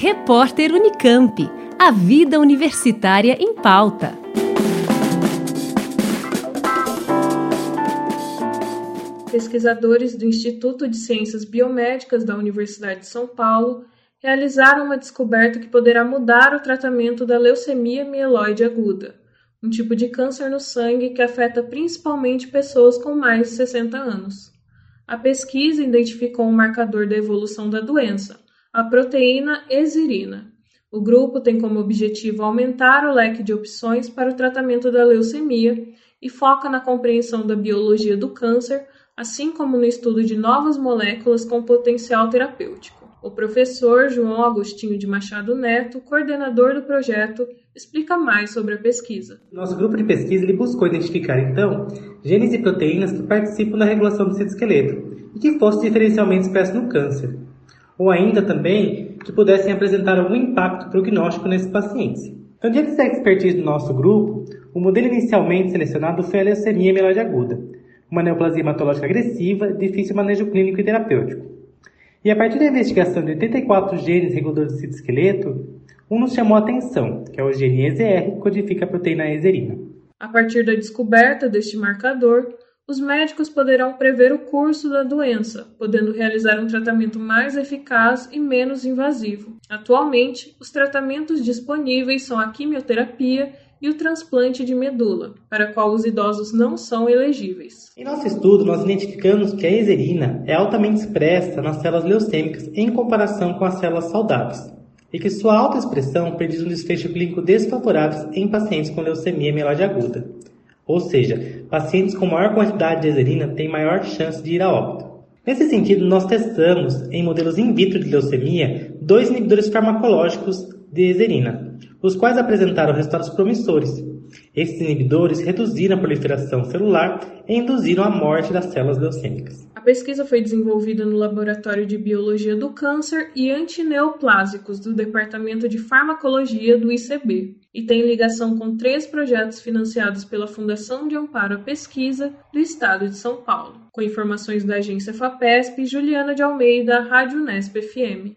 Repórter Unicamp. A vida universitária em pauta. Pesquisadores do Instituto de Ciências Biomédicas da Universidade de São Paulo realizaram uma descoberta que poderá mudar o tratamento da leucemia mieloide aguda, um tipo de câncer no sangue que afeta principalmente pessoas com mais de 60 anos. A pesquisa identificou um marcador da evolução da doença, a proteína exirina. O grupo tem como objetivo aumentar o leque de opções para o tratamento da leucemia e foca na compreensão da biologia do câncer, assim como no estudo de novas moléculas com potencial terapêutico. O professor João Agostinho de Machado Neto, coordenador do projeto, explica mais sobre a pesquisa. Nosso grupo de pesquisa ele buscou identificar, então, genes e proteínas que participam da regulação do citoesqueleto e que fossem diferencialmente expressos no câncer, ou ainda também que pudessem apresentar algum impacto prognóstico nesses pacientes. Então, diante da expertise do nosso grupo, o modelo inicialmente selecionado foi a leucemia mieloide aguda, uma neoplasia hematológica agressiva, difícil manejo clínico e terapêutico. E a partir da investigação de 84 genes reguladores do citoesqueleto, um nos chamou a atenção, que é o gene EZR, que codifica a proteína exerina. A partir da descoberta deste marcador, os médicos poderão prever o curso da doença, podendo realizar um tratamento mais eficaz e menos invasivo. Atualmente, os tratamentos disponíveis são a quimioterapia e o transplante de medula, para qual os idosos não são elegíveis. Em nosso estudo, nós identificamos que a exerina é altamente expressa nas células leucêmicas em comparação com as células saudáveis, e que sua alta expressão prediz um desfecho clínico desfavorável em pacientes com leucemia mieloide aguda. Ou seja, pacientes com maior quantidade de exerina têm maior chance de ir a óbito. Nesse sentido, nós testamos, em modelos in vitro de leucemia, dois inibidores farmacológicos de exerina, os quais apresentaram resultados promissores. Esses inibidores reduziram a proliferação celular e induziram a morte das células leucêmicas. A pesquisa foi desenvolvida no Laboratório de Biologia do Câncer e Antineoplásicos do Departamento de Farmacologia do ICB e tem ligação com três projetos financiados pela Fundação de Amparo à Pesquisa do Estado de São Paulo. Com informações da agência FAPESP, Juliana de Almeida, Rádio Nesp FM.